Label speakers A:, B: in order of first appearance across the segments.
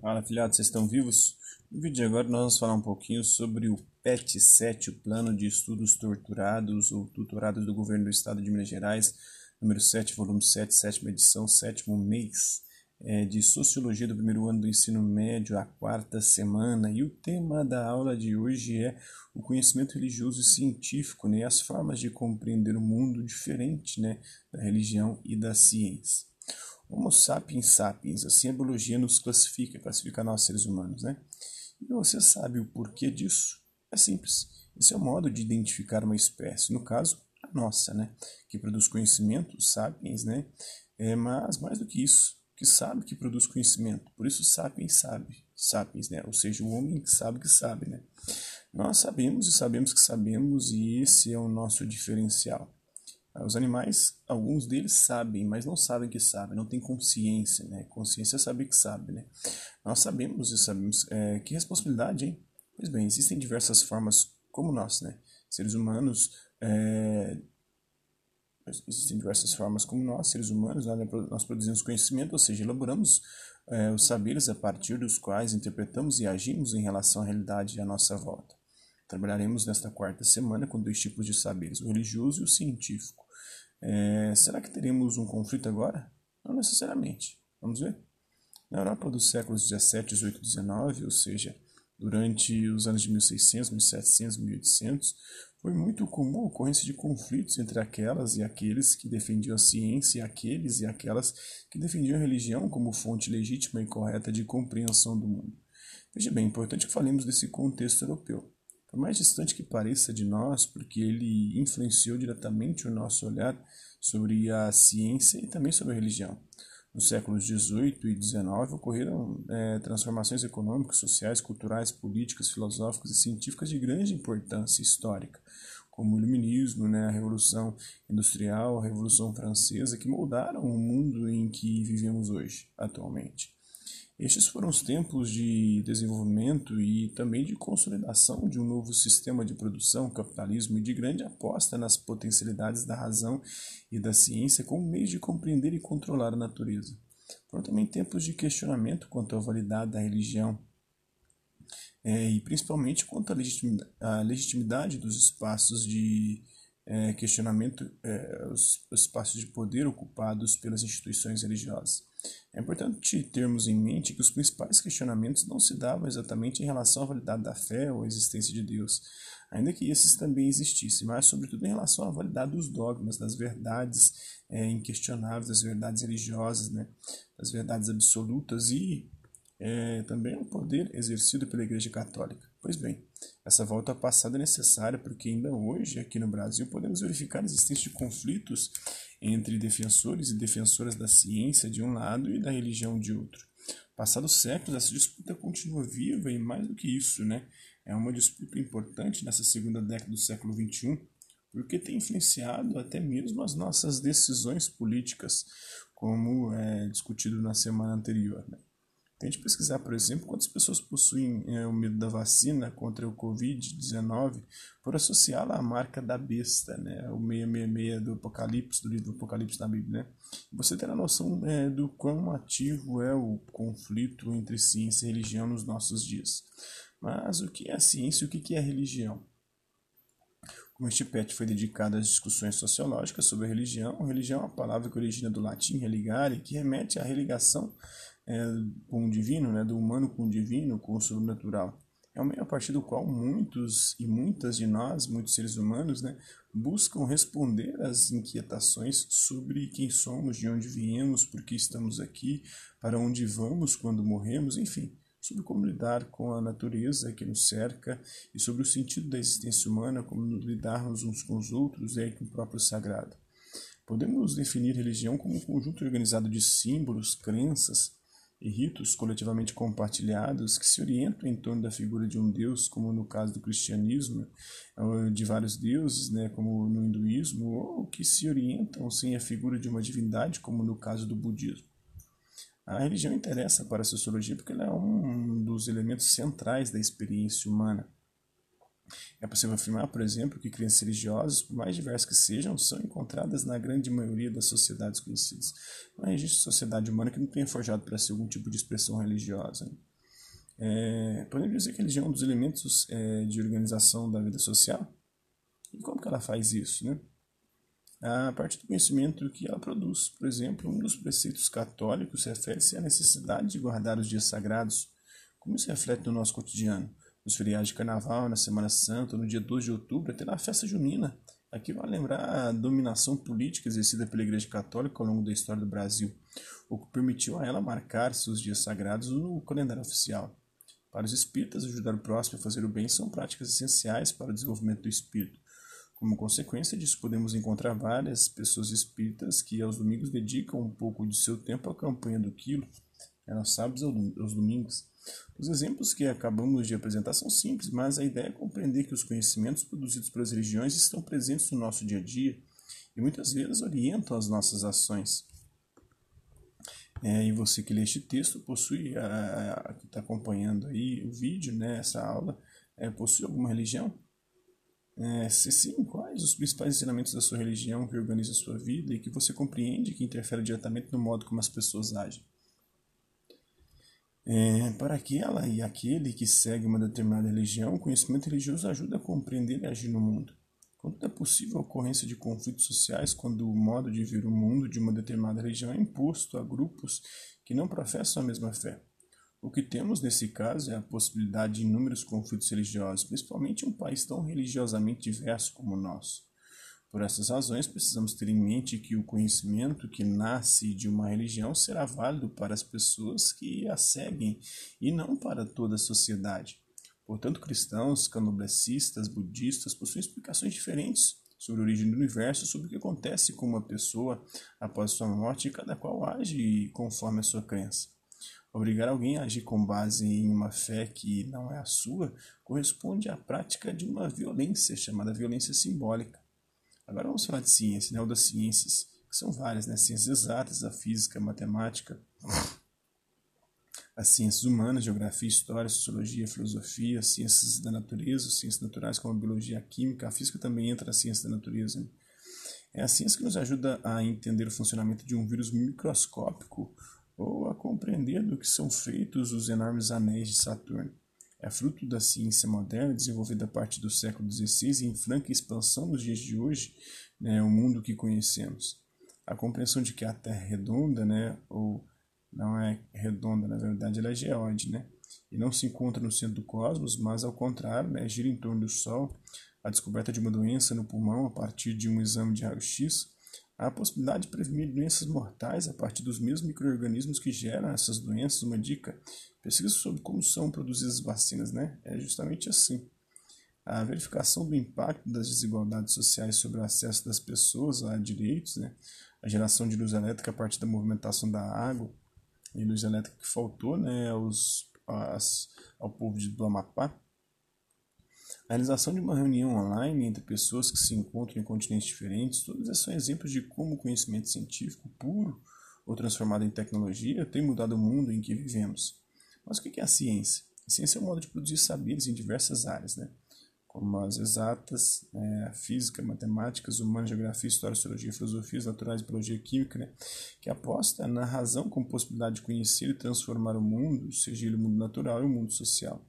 A: Fala, filhotes, vocês estão vivos? No vídeo de agora nós vamos falar um pouquinho sobre o PET 7, o Plano de Estudos Torturados ou Tutorados do Governo do Estado de Minas Gerais, número 7, volume 7, sétima edição, sétimo mês é, de Sociologia do primeiro ano do ensino médio, a quarta semana. E o tema da aula de hoje é o conhecimento religioso e científico, né, as formas de compreender o mundo diferente né, da religião e da ciência. Homo sapiens sapiens, assim a biologia nos classifica, classifica nós seres humanos, né? E você sabe o porquê disso? É simples. Esse é o modo de identificar uma espécie, no caso, a nossa, né? Que produz conhecimento, sapiens, né? É, mas mais do que isso, que sabe que produz conhecimento. Por isso, sapiens sabe, sapiens, né? Ou seja, o homem que sabe que sabe, né? Nós sabemos e sabemos que sabemos e esse é o nosso diferencial. Os animais, alguns deles sabem, mas não sabem que sabem, não têm consciência, né? Consciência é saber que sabe, né? Nós sabemos e sabemos é, que responsabilidade, hein? Pois bem, existem diversas formas como nós, né? Seres humanos, é, existem diversas formas como nós, seres humanos, nós produzimos conhecimento, ou seja, elaboramos é, os saberes a partir dos quais interpretamos e agimos em relação à realidade à nossa volta. Trabalharemos nesta quarta semana com dois tipos de saberes, o religioso e o científico. É, será que teremos um conflito agora? Não necessariamente. Vamos ver? Na Europa dos séculos 17, 18 e 19, ou seja, durante os anos de 1600, 1700, 1800, foi muito comum a ocorrência de conflitos entre aquelas e aqueles que defendiam a ciência e aqueles e aquelas que defendiam a religião como fonte legítima e correta de compreensão do mundo. Veja bem, é importante que falemos desse contexto europeu. Por mais distante que pareça de nós, porque ele influenciou diretamente o nosso olhar sobre a ciência e também sobre a religião. Nos séculos XVIII e XIX ocorreram é, transformações econômicas, sociais, culturais, políticas, filosóficas e científicas de grande importância histórica, como o Iluminismo, né, a Revolução Industrial, a Revolução Francesa, que moldaram o mundo em que vivemos hoje, atualmente. Estes foram os tempos de desenvolvimento e também de consolidação de um novo sistema de produção, capitalismo e de grande aposta nas potencialidades da razão e da ciência como meio de compreender e controlar a natureza. Foram também tempos de questionamento quanto à validade da religião é, e principalmente quanto à legitimidade dos espaços de é, questionamento, é, os espaços de poder ocupados pelas instituições religiosas. É importante termos em mente que os principais questionamentos não se davam exatamente em relação à validade da fé ou à existência de Deus, ainda que esses também existissem, mas sobretudo em relação à validade dos dogmas, das verdades é, inquestionáveis, das verdades religiosas, né, das verdades absolutas e é, também o poder exercido pela Igreja Católica. Pois bem, essa volta passada é necessária porque ainda hoje, aqui no Brasil, podemos verificar a existência de conflitos entre defensores e defensoras da ciência de um lado e da religião de outro. Passados séculos, essa disputa continua viva e mais do que isso, né? É uma disputa importante nessa segunda década do século XXI, porque tem influenciado até mesmo as nossas decisões políticas, como é discutido na semana anterior. Né? Tente pesquisar, por exemplo, quantas pessoas possuem é, o medo da vacina contra o Covid-19 por associá-la à marca da besta, né? o 666 do Apocalipse, do livro do Apocalipse da Bíblia. Né? Você terá noção é, do quão ativo é o conflito entre ciência e religião nos nossos dias. Mas o que é ciência e o que é religião? Como este PET foi dedicado às discussões sociológicas sobre a religião, religião é uma palavra que origina do latim religare, que remete à religação é, com o divino, né, do humano com o divino, com o sobrenatural. É o meio a partir do qual muitos e muitas de nós, muitos seres humanos, né, buscam responder às inquietações sobre quem somos, de onde viemos, por que estamos aqui, para onde vamos quando morremos, enfim, sobre como lidar com a natureza que nos cerca e sobre o sentido da existência humana, como lidarmos uns com os outros e com o próprio sagrado. Podemos definir religião como um conjunto organizado de símbolos, crenças, e ritos coletivamente compartilhados que se orientam em torno da figura de um deus, como no caso do cristianismo, de vários deuses, né, como no hinduísmo, ou que se orientam sem a figura de uma divindade, como no caso do budismo. A religião interessa para a sociologia porque ela é um dos elementos centrais da experiência humana é possível afirmar, por exemplo, que crenças religiosas, por mais diversas que sejam, são encontradas na grande maioria das sociedades conhecidas. Não existe sociedade humana que não tenha forjado para si algum tipo de expressão religiosa. Né? É, podemos dizer que a religião é um dos elementos é, de organização da vida social? E como que ela faz isso, né? A partir do conhecimento que ela produz. Por exemplo, um dos preceitos católicos refere-se à necessidade de guardar os dias sagrados. Como isso reflete no nosso cotidiano? Nos feriados de carnaval, na Semana Santa, no dia 2 de outubro, até na festa junina. Aqui vai lembrar a dominação política exercida pela Igreja Católica ao longo da história do Brasil, o que permitiu a ela marcar seus dias sagrados no calendário oficial. Para os espíritas, ajudar o próximo a fazer o bem são práticas essenciais para o desenvolvimento do espírito. Como consequência disso, podemos encontrar várias pessoas espíritas que aos domingos dedicam um pouco de seu tempo à campanha do quilo, aos sábados aos domingos. Os exemplos que acabamos de apresentar são simples, mas a ideia é compreender que os conhecimentos produzidos pelas religiões estão presentes no nosso dia a dia e muitas vezes orientam as nossas ações. É, e você que lê este texto possui, a, a que está acompanhando aí o vídeo, né, essa aula, é, possui alguma religião? É, se sim, quais os principais ensinamentos da sua religião que organiza a sua vida e que você compreende que interfere diretamente no modo como as pessoas agem? É, para aquela e aquele que segue uma determinada religião, o conhecimento religioso ajuda a compreender e agir no mundo. Quando é possível a ocorrência de conflitos sociais quando o modo de ver o mundo de uma determinada religião é imposto a grupos que não professam a mesma fé. O que temos nesse caso é a possibilidade de inúmeros conflitos religiosos, principalmente em um país tão religiosamente diverso como o nosso. Por essas razões, precisamos ter em mente que o conhecimento que nasce de uma religião será válido para as pessoas que a seguem e não para toda a sociedade. Portanto, cristãos, canoblecistas, budistas possuem explicações diferentes sobre a origem do universo, sobre o que acontece com uma pessoa após sua morte e cada qual age conforme a sua crença. Obrigar alguém a agir com base em uma fé que não é a sua corresponde à prática de uma violência chamada violência simbólica. Agora vamos falar de ciência, né, ou das ciências, que são várias, né, ciências exatas, a física, a matemática, as ciências humanas, geografia, história, sociologia, filosofia, ciências da natureza, ciências naturais como a biologia, a química, a física também entra na ciência da natureza. Né? É a ciência que nos ajuda a entender o funcionamento de um vírus microscópico ou a compreender do que são feitos os enormes anéis de Saturno. É fruto da ciência moderna, desenvolvida a partir do século XVI e em franca expansão nos dias de hoje, né, o mundo que conhecemos. A compreensão de que a Terra é redonda, né, ou não é redonda, na verdade ela é geóide, né? E não se encontra no centro do cosmos, mas ao contrário, né, gira em torno do Sol. A descoberta de uma doença no pulmão a partir de um exame de raio-x, a possibilidade de prevenir doenças mortais a partir dos mesmos micro-organismos que geram essas doenças. Uma dica: pesquisa sobre como são produzidas vacinas, né? É justamente assim. A verificação do impacto das desigualdades sociais sobre o acesso das pessoas a direitos, né? a geração de luz elétrica a partir da movimentação da água, energia elétrica que faltou né, aos, as, ao povo do Amapá. A realização de uma reunião online entre pessoas que se encontram em continentes diferentes, todos esses são exemplos de como o conhecimento científico puro ou transformado em tecnologia tem mudado o mundo em que vivemos. Mas o que é a ciência? A ciência é um modo de produzir saberes em diversas áreas. Né? como as exatas, né, física, matemáticas, humanas, geografia, história, sociologia, filosofias naturais, biologia química, né, que aposta na razão como possibilidade de conhecer e transformar o mundo, seja ele o mundo natural e o mundo social.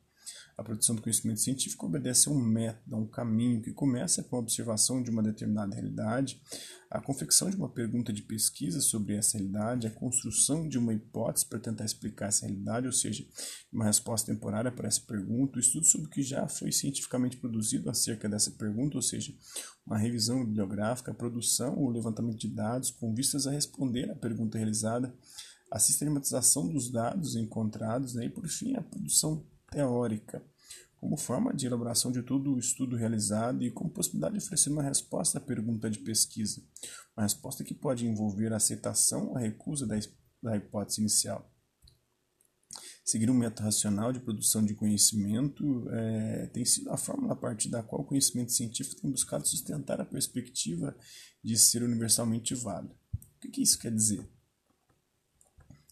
A: A produção do conhecimento científico obedece a um método, a um caminho que começa com a observação de uma determinada realidade, a confecção de uma pergunta de pesquisa sobre essa realidade, a construção de uma hipótese para tentar explicar essa realidade, ou seja, uma resposta temporária para essa pergunta, o estudo sobre o que já foi cientificamente produzido acerca dessa pergunta, ou seja, uma revisão bibliográfica, a produção ou levantamento de dados com vistas a responder à pergunta realizada, a sistematização dos dados encontrados né, e, por fim, a produção teórica, como forma de elaboração de todo o estudo realizado e como possibilidade de oferecer uma resposta à pergunta de pesquisa, uma resposta que pode envolver a aceitação ou a recusa da, da hipótese inicial. Seguir um método racional de produção de conhecimento é, tem sido a fórmula a partir da qual o conhecimento científico tem buscado sustentar a perspectiva de ser universalmente válido. O que, que isso quer dizer?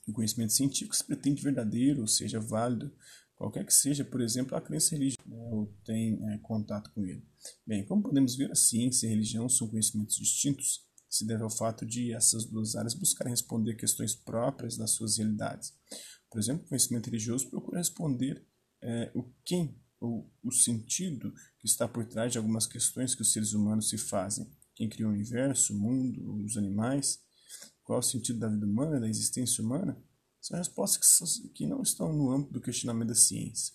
A: O conhecimento científico se pretende verdadeiro, ou seja, válido, qualquer que seja, por exemplo, a crença religiosa, né, ou tem é, contato com ele. Bem, como podemos ver, a ciência e a religião são conhecimentos distintos, se deve ao fato de essas duas áreas buscarem responder questões próprias das suas realidades. Por exemplo, o conhecimento religioso procura responder é, o quem ou o sentido que está por trás de algumas questões que os seres humanos se fazem. Quem criou o universo, o mundo, os animais? Qual o sentido da vida humana, da existência humana? São respostas que, não estão no âmbito do questionamento da ciência.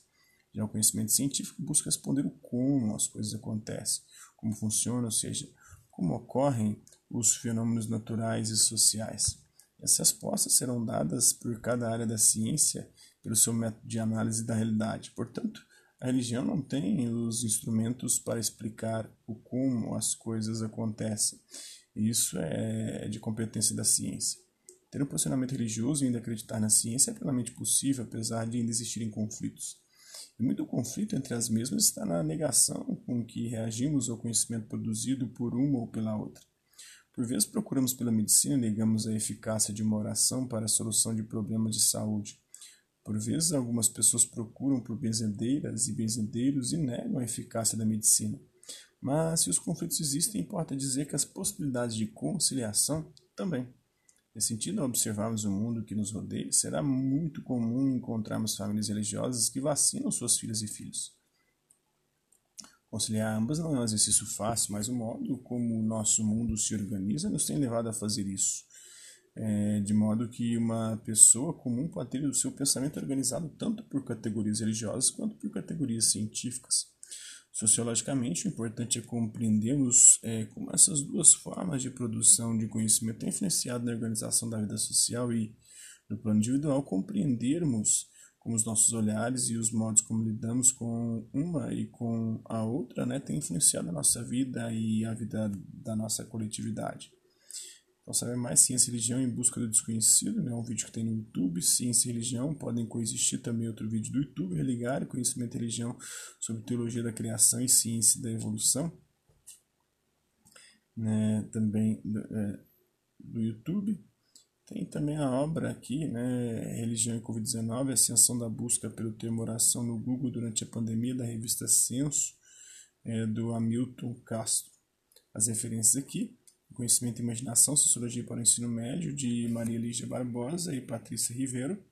A: Já o conhecimento científico busca responder o como as coisas acontecem, como funcionam, ou seja, como ocorrem os fenômenos naturais e sociais. Essas respostas serão dadas por cada área da ciência pelo seu método de análise da realidade. Portanto, a religião não tem os instrumentos para explicar o como as coisas acontecem. Isso é de competência da ciência. Ter um posicionamento religioso e ainda acreditar na ciência é plenamente possível, apesar de ainda existirem conflitos. E muito conflito entre as mesmas está na negação com que reagimos ao conhecimento produzido por uma ou pela outra. Por vezes procuramos pela medicina e negamos a eficácia de uma oração para a solução de problemas de saúde. Por vezes, algumas pessoas procuram por benzedeiras e benzedeiros e negam a eficácia da medicina. Mas, se os conflitos existem, importa dizer que as possibilidades de conciliação também. Nesse sentido, ao observarmos o mundo que nos rodeia, será muito comum encontrarmos famílias religiosas que vacinam suas filhas e filhos. Conciliar ambas não é um exercício fácil, mas o modo como o nosso mundo se organiza nos tem levado a fazer isso é, de modo que uma pessoa comum pode ter o seu pensamento organizado tanto por categorias religiosas quanto por categorias científicas. Sociologicamente, o importante é compreendermos é, como essas duas formas de produção de conhecimento têm influenciado na organização da vida social e, no plano individual, compreendermos como os nossos olhares e os modos como lidamos com uma e com a outra né, têm influenciado a nossa vida e a vida da nossa coletividade. Então, saber mais ciência e religião em busca do desconhecido, né? um vídeo que tem no YouTube, ciência e religião, podem coexistir também outro vídeo do YouTube, religar conhecimento e religião sobre teologia da criação e ciência da evolução, né? também do, é, do YouTube. Tem também a obra aqui, né, Religião e Covid-19, Ascensão da Busca pelo Termo Oração no Google durante a pandemia, da revista Censo, é, do Hamilton Castro. As referências aqui. Conhecimento e Imaginação, Sociologia para o Ensino Médio, de Maria Lígia Barbosa e Patrícia Ribeiro,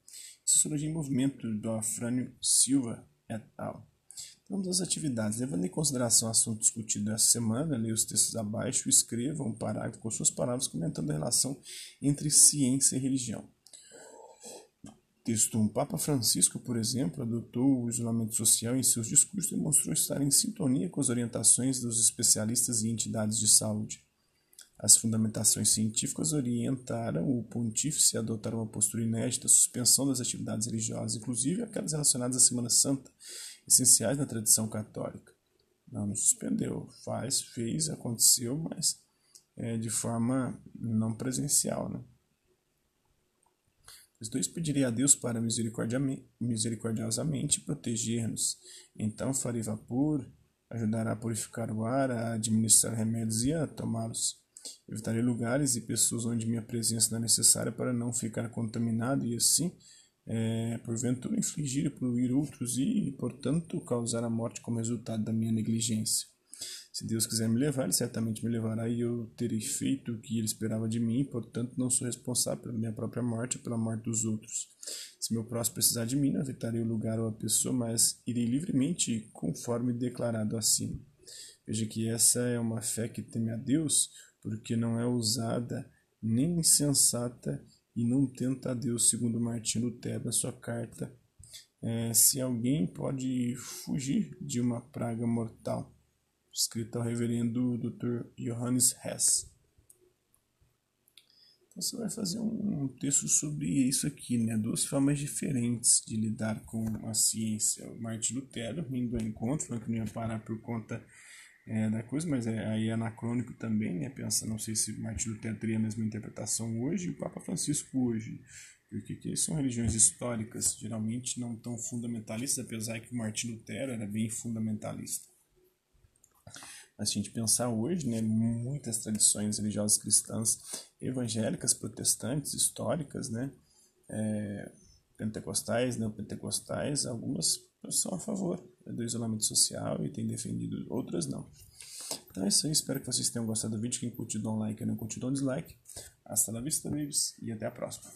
A: Sociologia em Movimento, do Afrânio Silva et al. Então, vamos às atividades. Levando em consideração o assunto discutido essa semana, leia os textos abaixo e escreva um parágrafo com suas palavras comentando a relação entre ciência e religião. Texto 1. Papa Francisco, por exemplo, adotou o isolamento social em seus discursos e demonstrou estar em sintonia com as orientações dos especialistas e entidades de saúde. As fundamentações científicas orientaram o pontífice a adotar uma postura inédita, suspensão das atividades religiosas, inclusive aquelas relacionadas à Semana Santa, essenciais na tradição católica. Não, não suspendeu, faz, fez, aconteceu, mas é, de forma não presencial. Né? Os dois pediria a Deus para misericordiosamente proteger-nos. Então farei vapor, ajudará a purificar o ar, a administrar remédios e a tomá-los. Evitarei lugares e pessoas onde minha presença não é necessária para não ficar contaminado e assim, é, porventura, infligir e poluir outros e, portanto, causar a morte como resultado da minha negligência. Se Deus quiser me levar, Ele certamente me levará e eu terei feito o que Ele esperava de mim, portanto, não sou responsável pela minha própria morte ou pela morte dos outros. Se meu próximo precisar de mim, não evitarei o lugar ou a pessoa, mas irei livremente conforme declarado acima. Veja que essa é uma fé que teme a Deus, porque não é usada nem insensata e não tenta a Deus, segundo Martinho Lutero, na sua carta. É, se alguém pode fugir de uma praga mortal, escrita ao reverendo Dr. Johannes Hess. Então você vai fazer um texto sobre isso aqui, né? Duas formas diferentes de lidar com a ciência. O Martin Lutero indo ao encontro, falando que não ia parar por conta é, da coisa, mas é, aí é anacrônico também, né? Pensa, não sei se Martin Lutero teria a mesma interpretação hoje e o Papa Francisco hoje, porque que são religiões históricas, geralmente não tão fundamentalistas, apesar que Martin Lutero era bem fundamentalista. Mas se a gente pensar hoje, né, muitas tradições religiosas cristãs, evangélicas, protestantes, históricas, né, é, pentecostais, neopentecostais, algumas são a favor do isolamento social e têm defendido, outras não. Então é isso aí, espero que vocês tenham gostado do vídeo. Quem curtiu, dá um like, quem não curtiu, dá um dislike. Hasta la vista, babies, e até a próxima.